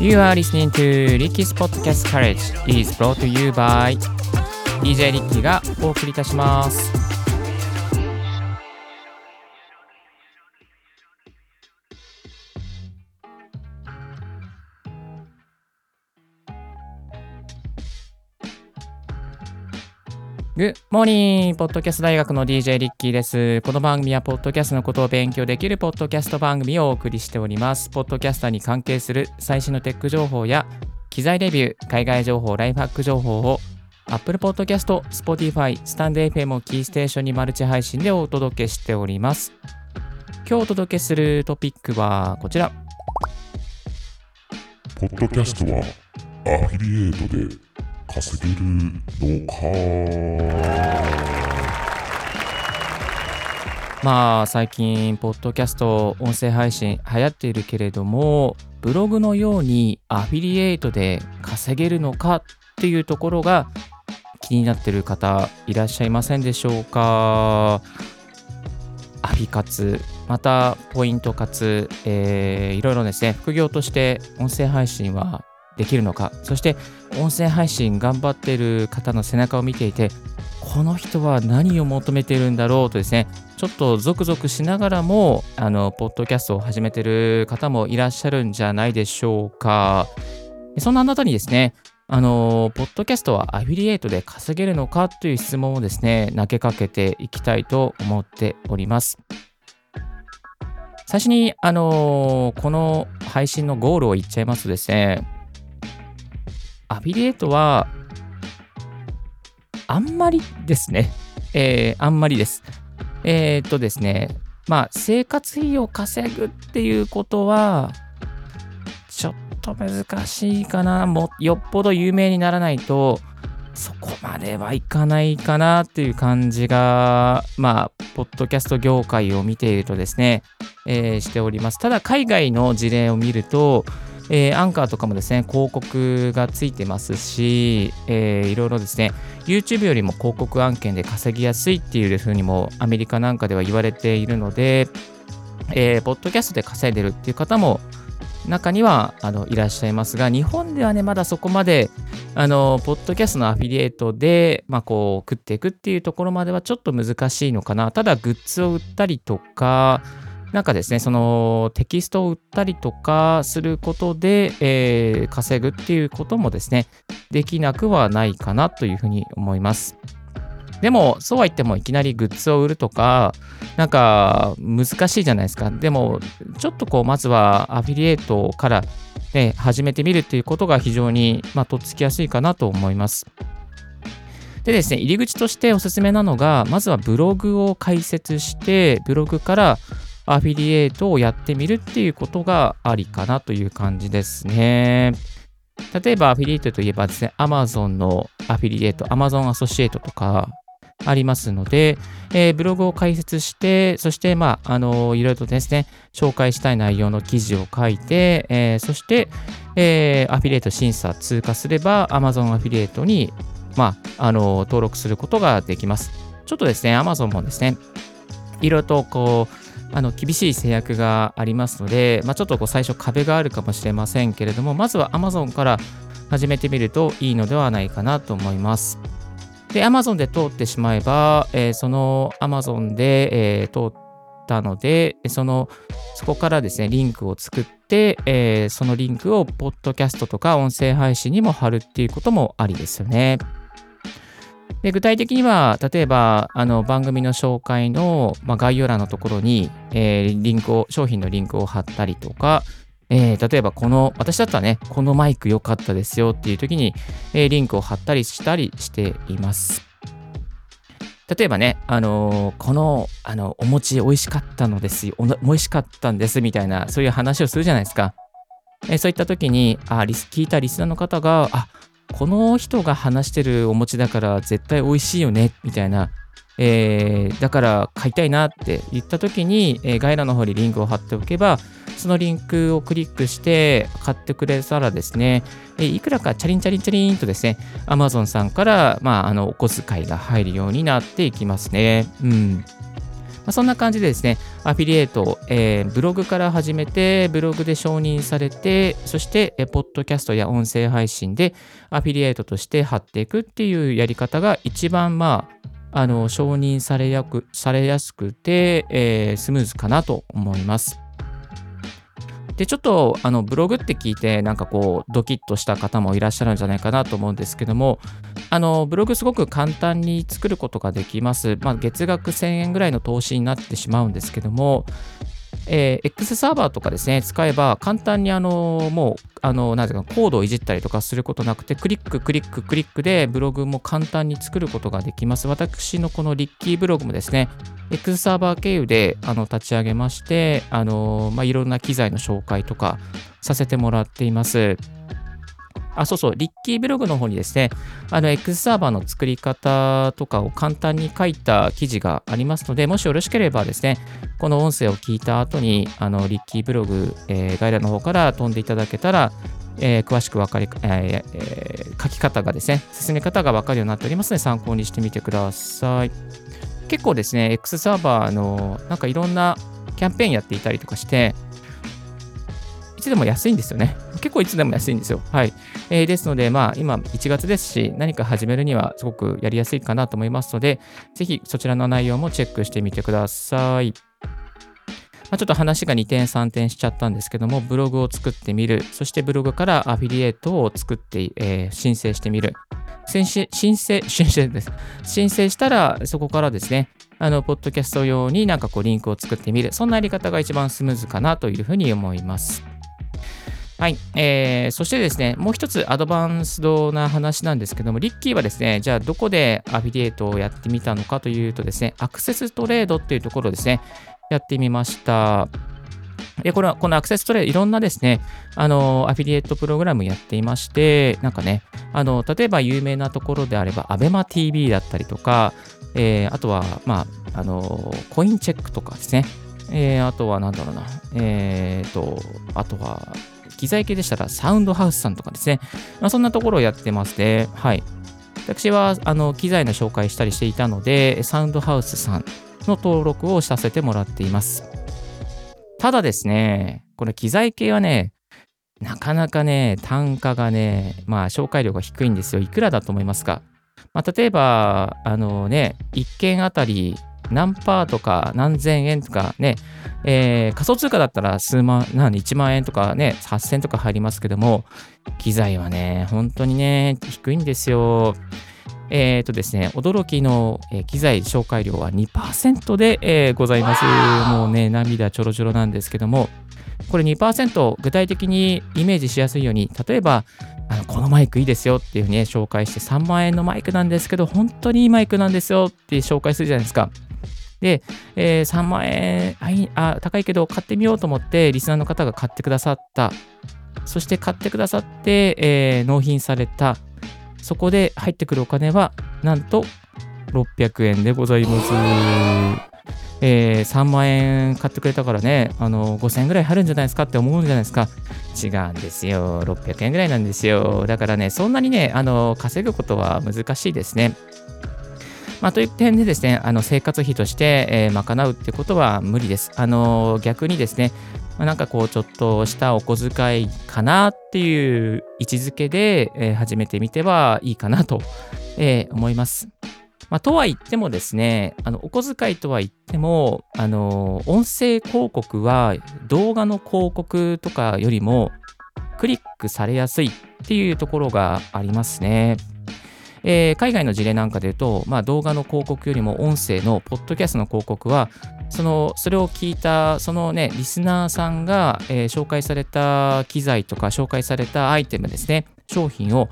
You are listening to Ricky's Podcast Courage is brought to you by DJ リッキーがお送りいたします。グッモーニンポッドキャスト大学の DJ リッキーです。この番組はポッドキャストのことを勉強できるポッドキャスト番組をお送りしております。ポッドキャスターに関係する最新のテック情報や機材レビュー、海外情報、ライフハック情報を Apple Podcast、Spotify、スタンド FM をキーステーションにマルチ配信でお届けしております。今日お届けするトピックはこちら。ポッドキャストはアフィリエイトで稼げるのか。まあ最近ポッドキャスト音声配信流行っているけれどもブログのようにアフィリエイトで稼げるのかっていうところが気になってる方いらっしゃいませんでしょうか。アフィ活またポイント活、えーいろいろですね。副業として音声配信はできるのか。そして音声配信頑張っている方の背中を見ていてこの人は何を求めているんだろうとですねちょっとゾクゾクしながらもあのポッドキャストを始めてる方もいらっしゃるんじゃないでしょうか。そんなあなたにですねあのポッドキャストはアフィリエイトで稼げるのかという質問をですね投げかけていきたいと思っております。最初にあのこの配信のゴールを言っちゃいますとですねアフィリエイトはあんまりですね。えーあんまりです。えーっとですね、まあ、生活費を稼ぐっていうことは、ちょっと難しいかな。もよっぽど有名にならないと、そこまではいかないかなっていう感じが、まあ、ポッドキャスト業界を見ているとですね、えーしております。ただ、海外の事例を見ると、えーアンカーとかもですね、広告がついてますし、えーいろいろですね、YouTube よりも広告案件で稼ぎやすいっていうふうにもアメリカなんかでは言われているので、えーポッドキャストで稼いでるっていう方も中にはあのいらっしゃいますが、日本ではね、まだそこまで、あの、ポッドキャストのアフィリエイトで、まあ、こう、食っていくっていうところまではちょっと難しいのかな。ただ、グッズを売ったりとか、なんかですね、そのテキストを売ったりとかすることで、えー稼ぐっていうこともですね、できなくはないかなというふうに思います。でも、そうは言ってもいきなりグッズを売るとか、なんか難しいじゃないですか。でも、ちょっとこう、まずはアフィリエイトから、ね、始めてみるっていうことが非常に、まあ、とっつきやすいかなと思います。でですね、入り口としておすすめなのが、まずはブログを開設して、ブログからアフィリエイトをやってみるっていうことがありかなという感じですね。例えばアフィリエイトといえばですね、Amazon のアフィリエイト、Amazon アソシエイトとかありますので、えーブログを開設して、そして、まあ、あのいろいろとですね、紹介したい内容の記事を書いて、えーそして、えーアフィリエイト審査通過すれば、Amazon アフィリエイトに、まあ、あの登録することができます。ちょっとですね、Amazon もですね、いろいろとこう、あの厳しい制約がありますので、まあ、ちょっとこう最初壁があるかもしれませんけれども、まずは Amazon から始めてみるといいのではないかなと思います。で、Amazon で通ってしまえば、えーその Amazon で、えー通ったので、その、そこからですね、リンクを作って、えーそのリンクをポッドキャストとか音声配信にも貼るっていうこともありですよね。で具体的には、例えばあの番組の紹介の、まあ、概要欄のところに、えーリンクを、商品のリンクを貼ったりとか、えー例えばこの、私だったらね、このマイク良かったですよっていう時に、えーリンクを貼ったりしたりしています。例えばね、あのーこのあのお餅美味しかったのですよ、お美味しかったんですみたいな、そういう話をするじゃないですか。えーそういった時にあ、聞いたリスナーの方が、あこの人が話してるお餅だから絶対美味しいよね、みたいな、えーだから買いたいなって言った時に、えー概要欄の方にリンクを貼っておけば、そのリンクをクリックして買ってくれたらですね、えーいくらかチャリンチャリンチャリンとですね、Amazon さんから、まあ、あのお小遣いが入るようになっていきますね。うん。ま、そんな感じでですね、アフィリエイト、えー、ブログから始めて、ブログで承認されて、そして、えー、ポッドキャストや音声配信でアフィリエイトとして貼っていくっていうやり方が一番、まあ、あの承認されやくされやすくて、えー、スムーズかなと思います。で、ちょっとあのブログって聞いて、なんかこう、ドキッとした方もいらっしゃるんじゃないかなと思うんですけども、あのブログすごく簡単に作ることができます。まあ、月額1000円ぐらいの投資になってしまうんですけども、えー、X サーバーとかですね、使えば簡単にあの、もう、あの、なぜかコードをいじったりとかすることなくて、クリック、クリック、クリックでブログも簡単に作ることができます。私のこのリッキーブログもですね、X サーバー経由であの立ち上げまして、あの、まあ、いろんな機材の紹介とかさせてもらっています。あ、そうそう、リッキーブログの方にですね、あの、X サーバーの作り方とかを簡単に書いた記事がありますので、もしよろしければですね、この音声を聞いた後に、あの、リッキーブログ、えー、概要の方から飛んでいただけたら、えー、詳しく分かり、えーえー、書き方がですね、進め方が分かるようになっておりますので、参考にしてみてください。結構ですね、X サーバーの、なんかいろんなキャンペーンやっていたりとかして、いつでも安いんですよね。結構いつでも安いんですよ。はい。えー、ですので、まあ、今1月ですし、何か始めるにはすごくやりやすいかなと思いますので、ぜひそちらの内容もチェックしてみてください。まあ、ちょっと話が2点3点しちゃったんですけども、ブログを作ってみる。そしてブログからアフィリエイトを作って、えー、申請してみる。申請、申請、申請です。申請したら、そこからですね、あの、ポッドキャスト用になんかこう、リンクを作ってみる。そんなやり方が一番スムーズかなというふうに思います。はい、えー、そしてですね、もう一つアドバンスドな話なんですけども、リッキーはですね、じゃあどこでアフィリエイトをやってみたのかというとですね、アクセストレードっていうところですね、やってみました。で、これは、このアクセストレード、いろんなですね、あの、アフィリエイトプログラムやっていまして、なんかね、あの、例えば有名なところであれば、ABEMATV だったりとか、えー、あとは、まあ、あの、コインチェックとかですね、えー、あとは、なんだろうな、えーと、あとは、機材系でしたらサウンドハウスさんとかですね、まあ、そんなところをやってまして、はい。私はあの機材の紹介したりしていたので、サウンドハウスさんの登録をさせてもらっています。ただですね、この機材系はね、なかなかね、単価がね、まあ紹介料が低いんですよ。いくらだと思いますか？まあ、例えば、あのね、1件あたり何パーとか何千円とかね、えー、仮想通貨だったら数万、何、1万円とかね、8000とか入りますけども、機材はね、本当にね、低いんですよ。えっ、ー、とですね、驚きの、えー、機材紹介料は2%で、えー、ございます。もうね、涙ちょろちょろなんですけども、これ2%具体的にイメージしやすいように、例えば、あのこのマイクいいですよっていうふうに、ね、紹介して3万円のマイクなんですけど、本当にいいマイクなんですよって紹介するじゃないですか。で、えー、3万円あ高いけど買ってみようと思ってリスナーの方が買ってくださった。そして買ってくださって、えー、納品された。そこで入ってくるお金はなんと600円でございます。えー、3万円買ってくれたからね、あの5000円ぐらい入るんじゃないですかって思うんじゃないですか。違うんですよ。600円ぐらいなんですよ。だからね、そんなにね、あの稼ぐことは難しいですね。まあ、という点でですね、あの生活費として、えー、賄うってことは無理です。あの逆にですね、まあ、なんかこうちょっとしたお小遣いかなっていう位置づけで、えー、始めてみてはいいかなと、えー、思います。まあ、とは言ってもですね、あのお小遣いとは言っても、あの音声広告は動画の広告とかよりもクリックされやすいっていうところがありますね。えー、海外の事例なんかで言うと、まあ、動画の広告よりも音声のポッドキャストの広告はそのそれを聞いたそのねリスナーさんが、えー、紹介された機材とか紹介されたアイテムですね商品を、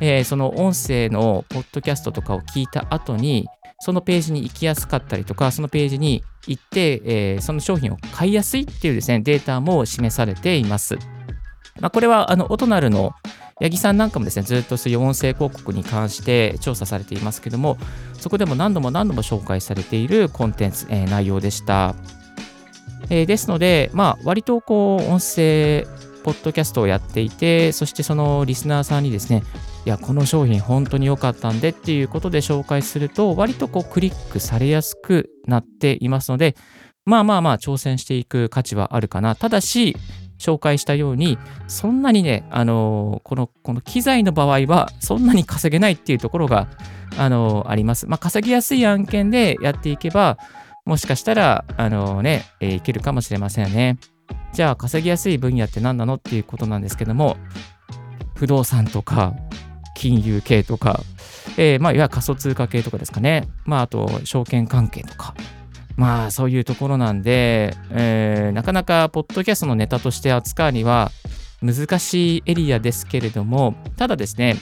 えー、その音声のポッドキャストとかを聞いた後にそのページに行きやすかったりとかそのページに行って、えー、その商品を買いやすいっていうですねデータも示されています。まあ、これはあのオトナルの八木さんなんかもですね、ずっとそういう音声広告に関して調査されていますけども、そこでも何度も何度も紹介されているコンテンツ、えー、内容でした。えー、ですので、まあ、割とこう、音声、ポッドキャストをやっていて、そしてそのリスナーさんにですね、いやこの商品本当に良かったんでっていうことで紹介すると割とこうクリックされやすくなっていますのでまあまあまあ挑戦していく価値はあるかなただし紹介したようにそんなにねあのこのこの機材の場合はそんなに稼げないっていうところがあのありますまあ稼ぎやすい案件でやっていけばもしかしたらあのね、えー、いけるかもしれませんねじゃあ稼ぎやすい分野って何なのっていうことなんですけども不動産とか金融系とか、えー、まあ、いわゆる仮想通貨系とかですかね。まあ、あと、証券関係とか。まあ、そういうところなんで、えー、なかなか、ポッドキャストのネタとして扱うには難しいエリアですけれども、ただですね、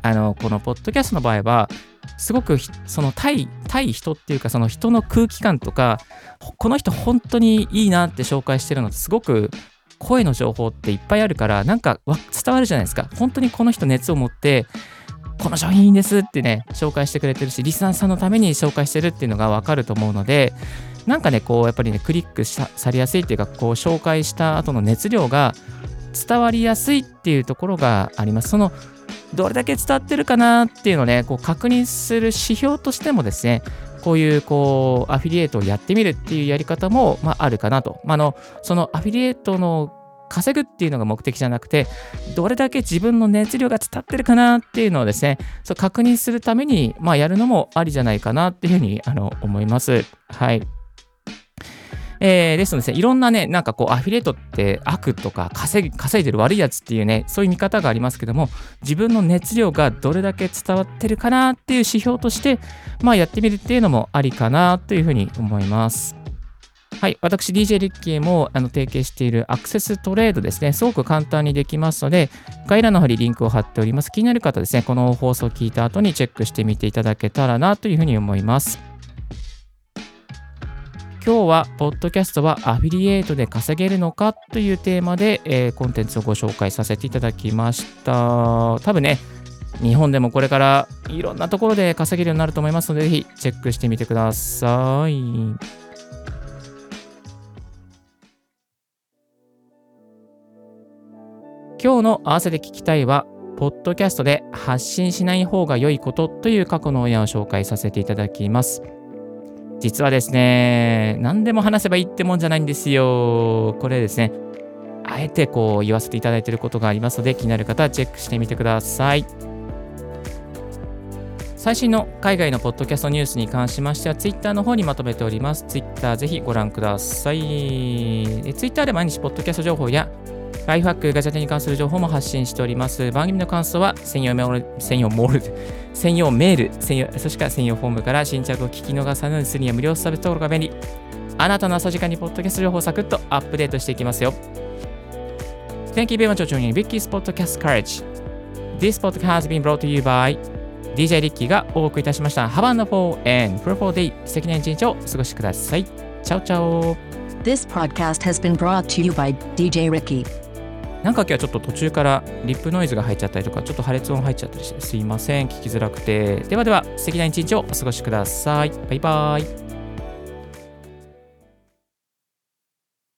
あの、このポッドキャストの場合は、すごくその対対人っていうかその人の空気感とかこの人本当にいいなって紹介してるのってすごく声の情報っていっぱいあるからなんか伝わるじゃないですか。本当にこの人熱を持ってこの商品いいんですってね紹介してくれてるしリスナーさんのために紹介してるっていうのがわかると思うのでなんかねこうやっぱりねクリックされやすいっていうかこう紹介した後の熱量が伝わりやすいっていうところがありますそのどれだけ伝わってるかなっていうのをねこう確認する指標としてもですねこういうこうアフィリエイトをやってみるっていうやり方も、まあ、あるかなと。まあ、のそのアフィリエイトの稼ぐっていうのが目的じゃなくて、どれだけ自分の熱量が伝ってるかなっていうのをですね、そう確認するために、まあ、やるのもありじゃないかなっていうふうにあの思います。はい。えー、ですので、ね、いろんなね、なんかこう、アフィリエイトって悪とか稼ぎ稼いでる悪いやつっていうね、そういう見方がありますけども、自分の熱量がどれだけ伝わってるかなっていう指標として、まあやってみるっていうのもありかなというふうに思います。はい、私、DJ リッキーもあの提携しているアクセストレードですね、すごく簡単にできますので、概要欄の方にリンクを貼っております。気になる方ですね、この放送を聞いた後にチェックしてみていただけたらなというふうに思います。今日は、ポッドキャストはアフィリエイトで稼げるのかというテーマで、えー、コンテンツをご紹介させていただきました。多分ね、日本でもこれからいろんなところで稼げるようになると思いますので、ぜひチェックしてみてください。今日の合わせて聞きたいは、ポッドキャストで発信しない方が良いことという過去の親を紹介させていただきます。実はですね、何でも話せばいいってもんじゃないんですよ。これですね、あえてこう言わせていただいていることがありますので、気になる方はチェックしてみてください。最新の海外のポッドキャストニュースに関しましては、Twitter の方にまとめております。Twitter ぜひご覧ください。Twitter で毎日ポッドキャスト情報やライフハック、ガジェタに関する情報も発信しております。番組の感想は専用メール、専用モール、専用メール、専用そして専用フォームから新着を聞き逃さぬするには無料サービス登録が便利。あなたの朝時間にポッドキャスト情報をサクッとアップデートしていきますよ。Thank you very much for joining Vicky's Podcast Courage. This podcast has been brought to you by DJ リッキーがお送りいたしました。Have a wonderful and fruitful day. 素敵な一日をお過ごしください。チャオチャオ This podcast has been brought to you by DJ Ricky. なんか今日はちょっと途中からリップノイズが入っちゃったりとか、ちょっと破裂音入っちゃったりして、すいません。聞きづらくて。ではでは、素敵な一日をお過ごしください。バイバーイ。